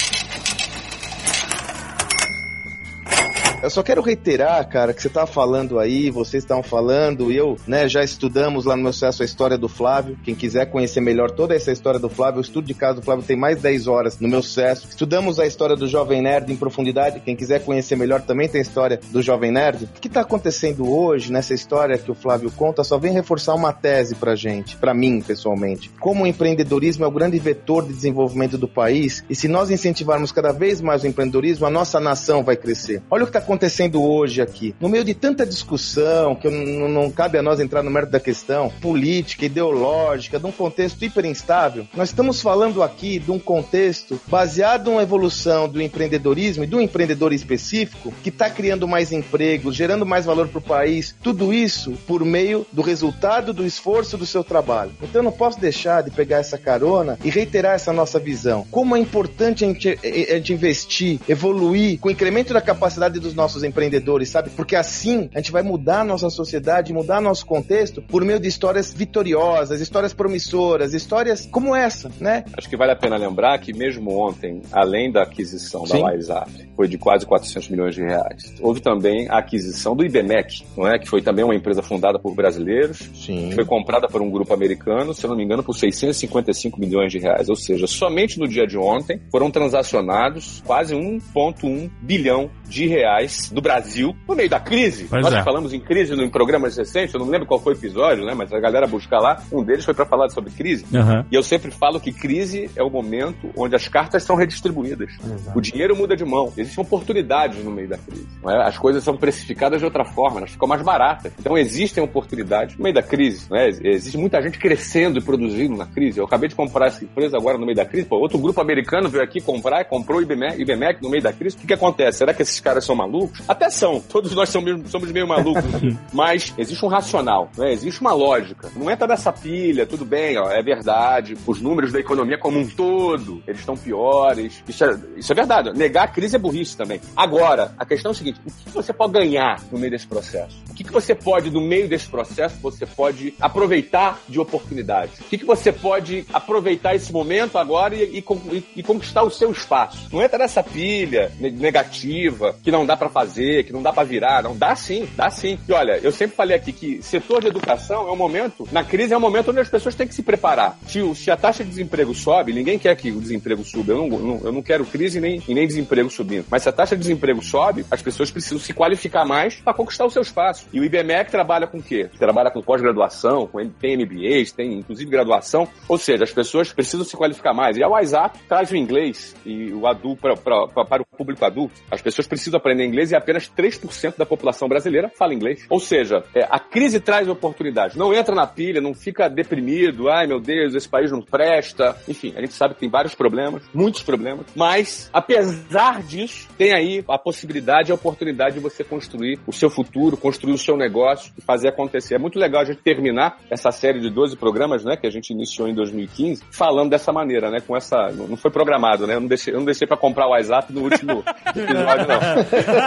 Eu só quero reiterar, cara, que você tava falando aí, vocês estavam falando, e eu, né, já estudamos lá no meu acesso a história do Flávio. Quem quiser conhecer melhor toda essa história do Flávio, o estudo de casa do Flávio tem mais 10 horas no meu sucesso. Estudamos a história do Jovem Nerd em profundidade. Quem quiser conhecer melhor também tem a história do Jovem Nerd. O que tá acontecendo hoje nessa história que o Flávio conta só vem reforçar uma tese pra gente, pra mim, pessoalmente. Como o empreendedorismo é o grande vetor de desenvolvimento do país, e se nós incentivarmos cada vez mais o empreendedorismo, a nossa nação vai crescer. Olha o que tá acontecendo hoje aqui? No meio de tanta discussão, que não, cabe a nós entrar no mérito da questão, política, ideológica, de um contexto hiper instável, nós estamos falando aqui de um contexto baseado na evolução do empreendedorismo e do empreendedor específico, que está criando mais empregos, gerando mais valor para o país, tudo isso por meio do resultado do esforço do seu trabalho. Então eu não posso deixar de pegar essa carona e reiterar essa nossa visão. Como é importante a gente, a gente investir, evoluir com o incremento da capacidade dos nossos empreendedores, sabe? Porque assim a gente vai mudar a nossa sociedade, mudar nosso contexto por meio de histórias vitoriosas, histórias promissoras, histórias como essa, né? Acho que vale a pena lembrar que mesmo ontem, além da aquisição Sim. da WhatsApp, foi de quase 400 milhões de reais. Houve também a aquisição do IBMEC, não é? Que foi também uma empresa fundada por brasileiros, Sim. foi comprada por um grupo americano, se eu não me engano, por 655 milhões de reais. Ou seja, somente no dia de ontem foram transacionados quase 1,1 bilhão de reais do Brasil no meio da crise. Pois Nós é. falamos em crise no- em programas recentes, eu não lembro qual foi o episódio, né? Mas a galera buscar lá, um deles foi para falar sobre crise. Aham. E eu sempre falo que crise é o momento onde as cartas são redistribuídas. O dinheiro muda de mão. Existem oportunidades no meio da crise. não é? As coisas são precificadas de outra forma, elas ficam mais baratas. Então existem oportunidades no meio da crise. não é? Existe muita gente crescendo e produzindo na crise. Eu acabei de comprar essa empresa agora no meio da crise. Pô, outro grupo americano veio aqui comprar, comprou o IBMEC, IBMEC no meio da crise. O que, que acontece? Será que esses caras são malucos? Até são. Todos nós somos, somos meio malucos. Mas existe um racional, né? existe uma lógica. Não entra nessa pilha, tudo bem, ó, é verdade. Os números da economia como um todo, eles estão piores. Isso é, isso é verdade. Negar a crise é burrice também. Agora, a questão é o seguinte: o que você pode ganhar no meio desse processo? O que, que você pode, no meio desse processo, você pode aproveitar de oportunidades? O que, que você pode aproveitar esse momento agora e, e e- e conquistar o seu espaço? Não entra nessa pilha ne- negativa que não dá pra fazer, que não dá pra virar. Não dá sim, dá sim. E olha, eu sempre falei aqui que setor de educação é um momento, na crise é um momento onde as pessoas têm que se preparar. Se, se a taxa de desemprego sobe, ninguém quer que o desemprego suba. Eu não, não- eu não quero crise nem, nem desemprego subindo. Mas se a taxa de desemprego sobe, as pessoas precisam se qualificar mais para conquistar o seu espaço. E o IBMEC trabalha com o quê? Trabalha com pós-graduação, com tem MBAs, tem inclusive graduação. Ou seja, as pessoas precisam se qualificar mais. E a WhatsApp traz o inglês e o adulto para o público adulto. As pessoas precisam aprender inglês e apenas 3% da população brasileira fala inglês. Ou seja, é, a crise traz oportunidades. Não entra na pilha, não fica deprimido. Ai, meu Deus, esse país não presta. Enfim, a gente sabe que tem vários problemas, muitos problemas. Mas, apesar disso, tem aí a possibilidade e a oportunidade de você construir o seu futuro, construir o seu negócio e fazer acontecer. É muito legal a gente terminar essa série de 12 programas, né, que a gente iniciou em 2015, falando dessa maneira, né, com essa... Não foi programado, né? Eu não deixei, eu não deixei pra comprar o WhatsApp no último episódio, não.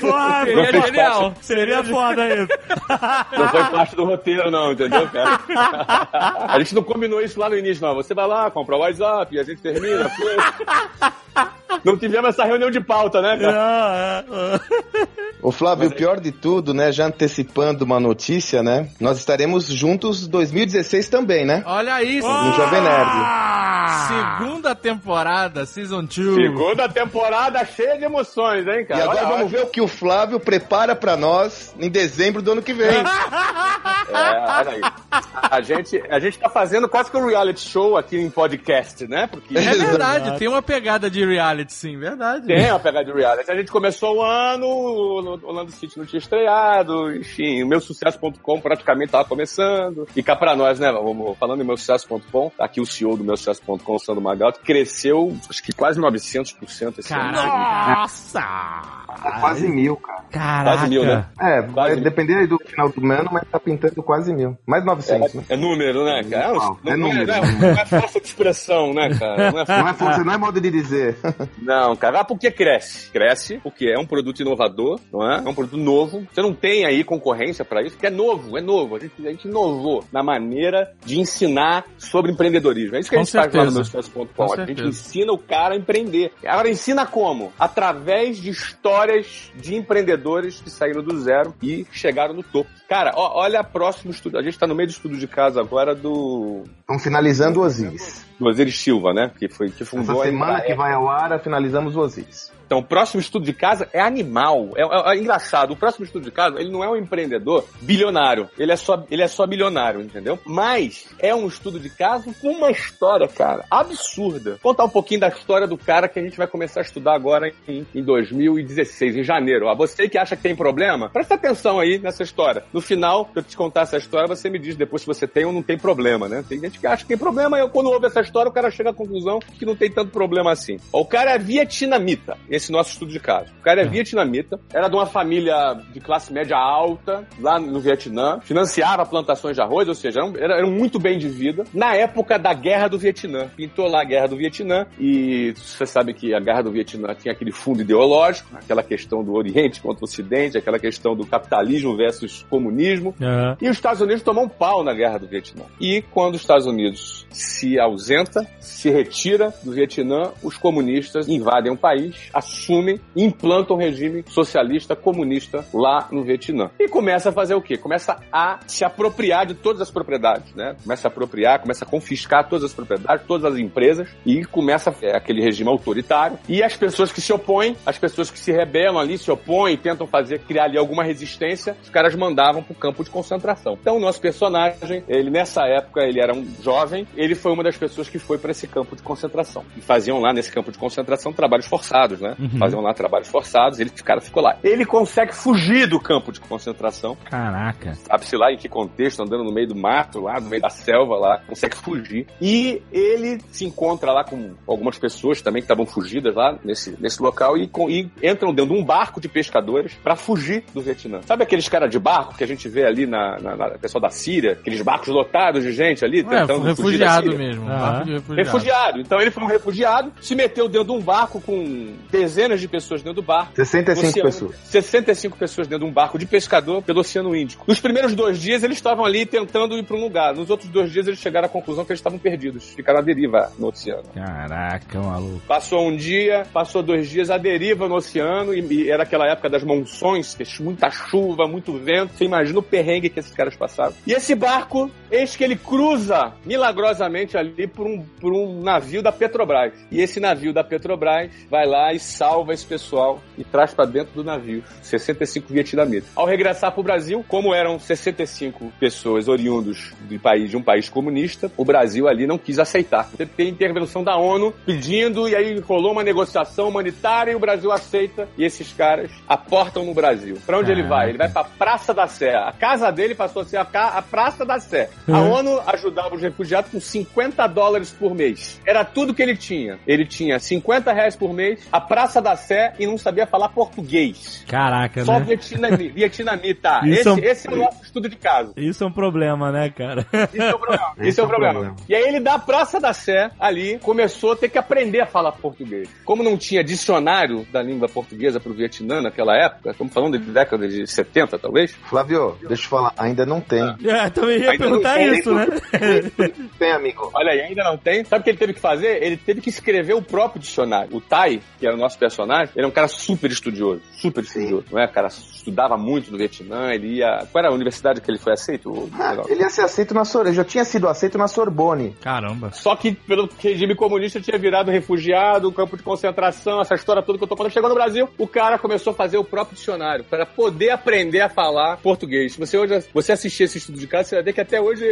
Porra, Seria genial. Seria foda isso. Não foi parte do roteiro, não, entendeu, cara? A gente não combinou isso lá no início, não. Você vai lá, compra o WhatsApp e a gente termina. Não tivemos essa reunião de pauta, né, cara? Não, é, Ô Flávio, Mas o pior de tudo, né, já antecipando uma notícia, né, nós estaremos juntos 2016 também, né? Olha aí, No Jovem Nerd. Ah! segunda temporada, Season 2. Segunda temporada cheia de emoções, hein, E cara? agora Olha, vamos ver o que o Flávio prepara pra nós em dezembro do ano que vem. É, olha aí. A gente, a gente tá fazendo quase que um reality show aqui em podcast, né? Porque É verdade, tem uma pegada de reality, sim, verdade. tem uma pegada de reality. A gente começou o ano, o Orlando City não tinha estreado, enfim, o meu sucesso.com praticamente tava começando. E cá pra nós, né? vamos- Falando em meu sucesso.com, tá aqui o CEO do meu sucesso.com, o Sandro Magalto, cresceu acho que quase 900% esse ano. Nossa! quase mil, cara. Caraca. Quase mil, né? É, Quase vai mil. depender aí do final do ano, mas tá pintando quase mil. Mais 900, né? É número, né, cara? É não número. Não é, não é força de expressão, né, cara? Não é Não é força, não é modo de dizer. Não, cara, ah, por que cresce? Cresce porque é um produto inovador, não é? É um produto novo. Você não tem aí concorrência pra isso, porque é novo, é novo. A gente, a gente inovou na maneira de ensinar sobre empreendedorismo. É isso que Com a gente faz lá no certeza. meu Com sucesso.com. A gente certeza. ensina o cara a empreender. Agora, ensina como? Através de histórias de empreendedores que saíram do zero e chegaram no topo. Cara, ó, olha a próximo estudo. A gente tá no meio do estudo de casa agora do, Estamos finalizando o Osiris. do Osiris Silva, né? Que foi que Essa fundou a semana Embraer. que vai ao ar, finalizamos o Osiris. Então, o próximo estudo de casa é animal. É, é- é engraçado. O próximo estudo de casa, ele não é um empreendedor bilionário. Ele é só, ele é só bilionário, entendeu? Mas é um estudo de caso com uma história, cara, absurda. Contar um pouquinho da história do cara que a gente vai começar a estudar agora em, em 2016, em janeiro. Ó, você que acha que tem problema, presta atenção aí nessa história. No final, que eu te contar essa história, você me diz depois se você tem ou não tem problema, né? Tem gente que acha que tem problema, eu, quando ouve essa história, o cara chega à conclusão que não tem tanto problema assim. O cara é vietnamita, nosso estudo de caso. O cara é vietnamita, era de uma família de classe média alta, lá no Vietnã, financiava plantações de arroz, ou seja, era- eram muito bem de vida. Na época da Guerra do Vietnã, pintou lá a Guerra do Vietnã, e você sabe que a Guerra do Vietnã tinha aquele fundo ideológico, aquela questão do Oriente contra o Ocidente, aquela questão do capitalismo versus comunismo. Aham. E os Estados Unidos tomam um pau na guerra do Vietnã. E quando os Estados Unidos se ausenta, se retira do Vietnã, os comunistas invadem o país, assumem implantam um regime socialista comunista lá no Vietnã. E começa a fazer o quê? Começa a se apropriar de todas as propriedades, né? Começa a apropriar, começa a confiscar todas as propriedades, todas as empresas e começa é, aquele regime autoritário. E as pessoas que se opõem, as pessoas que se rebelam ali, se opõem, tentam fazer, criar ali alguma resistência, os caras mandavam pro campo de concentração. Então o nosso personagem, ele nessa época, ele era um jovem, ele foi uma das pessoas que foi para esse campo de concentração. E faziam lá nesse campo de concentração trabalhos forçados, né? Faziam lá trabalhos forçados, ele, o cara ficou lá. Ele consegue fugir do campo de concentração, Caraca. sabe-se lá em que contexto, andando no meio do mato, lá no meio da selva, lá, consegue fugir. E ele se encontra lá com algumas pessoas também que estavam fugidas lá nesse, nesse local e, com- e entram dentro de um barco de pescadores para fugir do Vietnã. Sabe aqueles caras de barco que a gente vê ali na, na, na pessoal da Síria, aqueles barcos lotados de gente ali É, tentando refugiado mesmo. refugiado. Refugiado. Então ele foi um refugiado, se meteu dentro de um barco com dezenas de pessoas dentro do barco. 65 Oceano- pessoas. 65 pessoas dentro de um barco de pescador pelo Oceano Índico. Nos primeiros dois dias eles estavam ali tentando ir para um lugar. Nos outros dois dias eles chegaram à conclusão que eles estavam perdidos. Ficaram à deriva no oceano. Caraca, maluco. Passou um dia, passou dois dias à deriva no oceano e, e era aquela época das monções, que é muita chuva, muito vento. Você imagina o perrengue que esses caras passaram. E esse barco, eis que ele cruza milagrosamente ali por um, por um navio da Petrobras. E esse navio da Petrobras vai lá e salva esse pessoal e traz pra dentro do navio 65 vietnamitas. Ao regressar pro Brasil, como eram 65 pessoas oriundos de, país, de um país comunista, o Brasil ali não quis aceitar. Teve que intervenção da ONU pedindo, e aí rolou uma negociação humanitária e o Brasil aceita. E esses caras aportam no Brasil. Pra onde ele vai? Ele vai pra Praça da Sé. A casa dele passou a ser a, a Praça da Sé. A Uhum. ONU ajudava os refugiados com 50 dólares por mês. Era tudo que ele tinha. Ele tinha 50 reais por mês, a Praça da Sé e não sabia falar português. Caraca, Só né? vietnami- vietnamita. Isso Esse, é um- esse é o nosso estudo de caso. Isso é um problema, né, cara? Isso é o problema. Isso é o problema. E aí ele da Praça da Sé ali começou a ter que aprender a falar português. Como não tinha dicionário da língua portuguesa pro Vietnã naquela época, estamos falando de década de 70 talvez, Flávio, deixa eu falar, ainda não tem. É, também ia Ainda perguntar tem, isso, né? Tem, amigo. Olha aí, ainda não tem. Sabe o que ele teve que fazer? Ele teve que escrever o próprio dicionário. O Tai, que era o nosso personagem, ele é um cara super estudioso. Super estudioso. Não é? O cara estudava muito no Vietnã, ele ia. Qual era a universidade que ele foi aceito? Ah, ele ia ser aceito na Sorbonne. Já tinha sido aceito na Sorbonne. Caramba. Só que pelo regime comunista tinha virado refugiado, campo de concentração, essa história toda que eu tô falando. Chegou no Brasil, o cara começou a fazer o próprio dicionário para poder aprender a falar português. Se você hoje você assistir esse estudo de casa, você vai ver que até hoje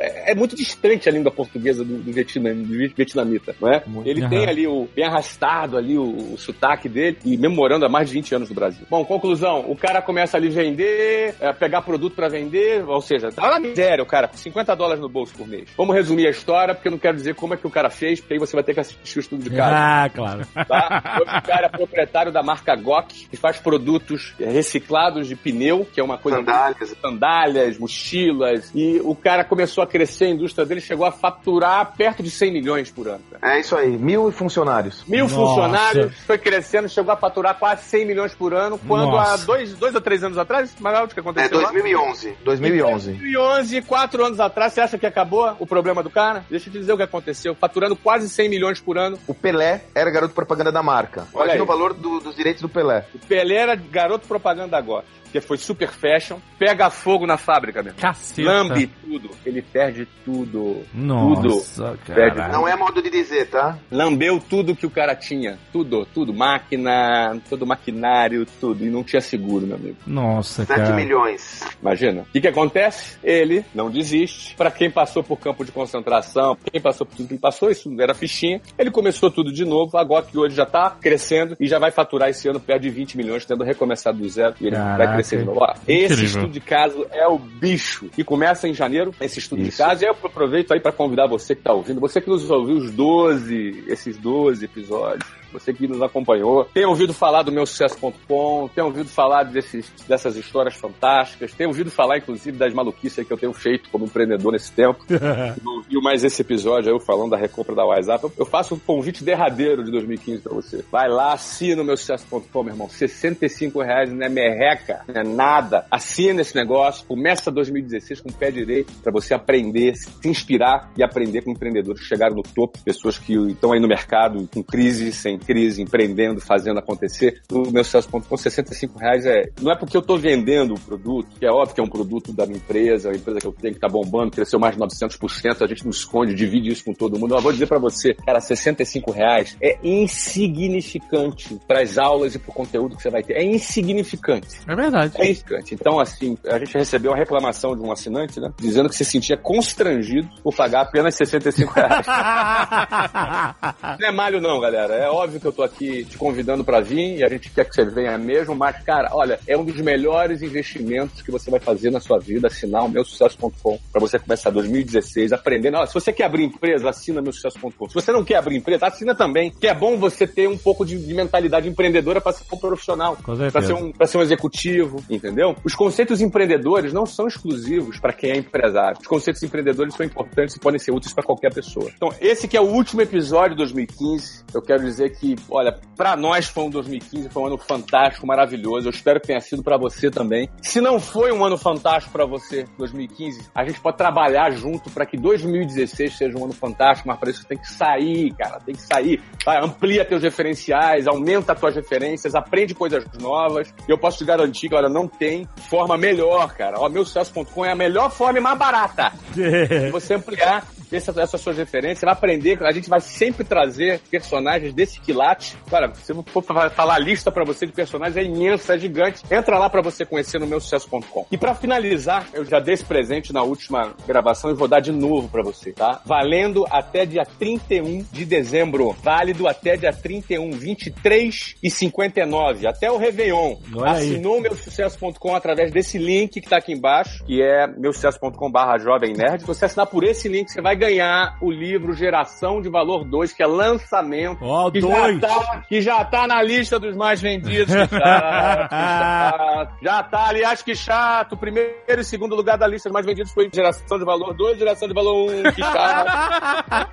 é, é muito distante a língua portuguesa do, do, Vietnã, do vietnamita, não é? Ele Aham. tem ali o bem arrastado ali o, o sotaque dele e mesmo morando há mais de 20 anos no Brasil. Bom, conclusão, o cara começa ali a vender, é, pegar produto para vender, ou seja, tá na miséria o cara, com 50 dólares no bolso por mês. Vamos resumir a história, porque eu não quero dizer como é que o cara fez, porque aí você vai ter que assistir o estudo de casa. Ah, claro. Tá? O cara é proprietário da marca GOK, que faz produtos reciclados de pneu, que é uma coisa. Sandálias. Sandálias, mochilas. E o cara começou a crescer, a indústria dele chegou a faturar perto de 100 milhões por ano. cara. É isso aí, mil funcionários. Mil Nossa. funcionários, foi crescendo, chegou a faturar quase 100 milhões por ano, quando há Nossa. dois, dois ou três anos atrás, Magal, o que É aconteceu lá? 2011. 2011. 2011, quatro anos atrás, você acha que acabou o problema do cara? Deixa eu te dizer o que aconteceu. Faturando quase 100 milhões por ano. O Pelé era garoto propaganda da marca. Olha Imagina aí. o valor do- dos direitos do Pelé. O Pelé era garoto propaganda da GOT. Que foi super fashion, pega fogo na fábrica, meu. Caceta. Lambe tudo. Ele perde tudo. Nossa, tudo. Perde cara. Não é modo de dizer, tá? Lambeu tudo que o cara tinha. Tudo, tudo. Máquina, todo maquinário, tudo. E não tinha seguro, meu amigo. Nossa, 7 cara. milhões. Imagina. O que, que acontece? Ele não desiste. Pra quem passou por campo de concentração, quem passou por tudo que ele passou, isso era fichinha. Ele começou tudo de novo. Agora que hoje já tá crescendo e já vai faturar esse ano perto de 20 milhões, tendo recomeçado do zero. E ele Caraca. vai Ó, esse Incrível. estudo de caso é o bicho. E começa em janeiro, esse estudo de caso. E eu aproveito aí pra convidar você que tá ouvindo, você que nos ouviu os 12, esses 12 episódios. Você que nos acompanhou, tem ouvido falar do meu sucesso.com, tem ouvido falar desses, dessas histórias fantásticas, tem ouvido falar, inclusive, das maluquices que eu tenho feito como empreendedor nesse tempo. não ouviu mais esse episódio aí, eu falando da recompra da WhatsApp. Eu, faço um convite derradeiro de 2015 pra você. Vai lá, assina o meu sucesso.com, meu irmão. 65 reais não é merreca, não é nada. Assina esse negócio, começa 2016 com o pé direito pra você aprender, se inspirar e aprender com empreendedores que chegaram no topo, pessoas que estão aí no mercado com crise, sem crise, empreendendo, fazendo acontecer. O meu sucesso.com, 65 reais é. Não é porque eu tô vendendo o produto, que é óbvio que é um produto da minha empresa, a empresa que eu tenho que tá bombando, cresceu mais de 900%, a gente não esconde, divide isso com todo mundo. Eu vou dizer pra você, cara, 65 reais é insignificante pras aulas e pro conteúdo que você vai ter. É insignificante. É verdade. É insignificante. Então, assim, a gente recebeu uma reclamação de um assinante, né? Dizendo que se sentia constrangido por pagar apenas 65 reais. Não é malho não, galera. É óbvio que eu tô aqui te convidando pra vir e a gente quer que você venha mesmo, mas, cara, olha, é um dos melhores investimentos que você vai fazer na sua vida, assinar o meusucesso.com pra você começar 2016 aprendendo. Olha, se você quer abrir empresa, assina meusucesso.com. Se você não quer abrir empresa, assina também, que é bom você ter um pouco de, de mentalidade empreendedora pra ser um profissional, certeza. ser um, ser um executivo, entendeu? Os conceitos empreendedores não são exclusivos pra quem é empresário. Os conceitos empreendedores são importantes e podem ser úteis pra qualquer pessoa. Então, esse que é o último episódio de 2015. Eu quero dizer que, olha, pra nós foi um 2015, foi um ano fantástico, maravilhoso. Eu espero que tenha sido pra você também. Se não foi um ano fantástico pra você, 2015, a gente pode trabalhar junto pra que 2016 seja um ano fantástico, mas para isso tem que sair, cara, tem que sair. Vai, amplia teus referenciais, aumenta tuas referências, aprende coisas novas. E eu posso te garantir que, olha, não tem forma melhor, cara. Ó, meu sucesso.com é a melhor forma e mais barata de você ampliar essa- essas suas referências, vai aprender. A gente vai sempre trazer personagens desse quilate. Cara, se eu for fa- falar a lista pra você de personagens, é imensa, é gigante. Entra lá pra você conhecer no meu sucesso.com. E pra finalizar, eu já dei esse presente na última gravação e vou dar de novo pra você, tá? Valendo até dia 31 de dezembro. Válido até dia 31, 23 e 59, até o Réveillon. Olha aí. Assinou meu sucesso.com através desse link que tá aqui embaixo, que é meu sucesso.com barra jovem nerd. Se você assinar por esse link, você vai ganhar o livro Geração de Valor 2, que é lançamento. Ó, que, dois. já tá, que já tá na lista dos mais vendidos. Que que chato. Já tá, aliás, que chato. Primeiro e segundo lugar da lista dos mais vendidos foi Geração de Valor 2, Geração de Valor 1. Que chato.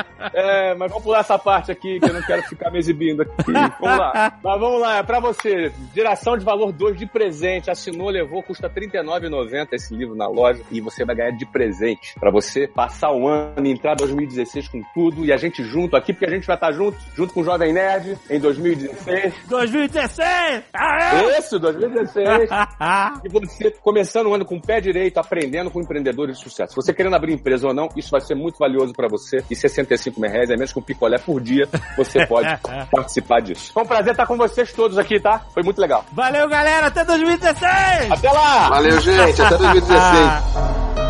É, mas vamos pular essa parte aqui, que eu não quero ficar me exibindo aqui. Vamos lá. Mas vamos lá, é pra você. Geração de valor 2 de presente. Assinou, levou, custa R$ 39,90 esse livro na loja. E você vai ganhar de presente. Pra você passar o ano e entrar 2016 com tudo. E a gente junto aqui, porque a gente vai estar junto, junto com o Jovem Nerd, em 2016. 2016! Aê! Isso, 2016. E você começando o ano com o pé direito, aprendendo com empreendedores de sucesso. Você querendo abrir empresa ou não, isso vai ser muito valioso pra você. E 65 mil reais, é menos que um picolé por dia, você pode participar disso. Foi um prazer estar com vocês todos aqui, tá? Foi muito legal. Valeu, galera! Até 2016! Até lá! Valeu, gente. Até 2016.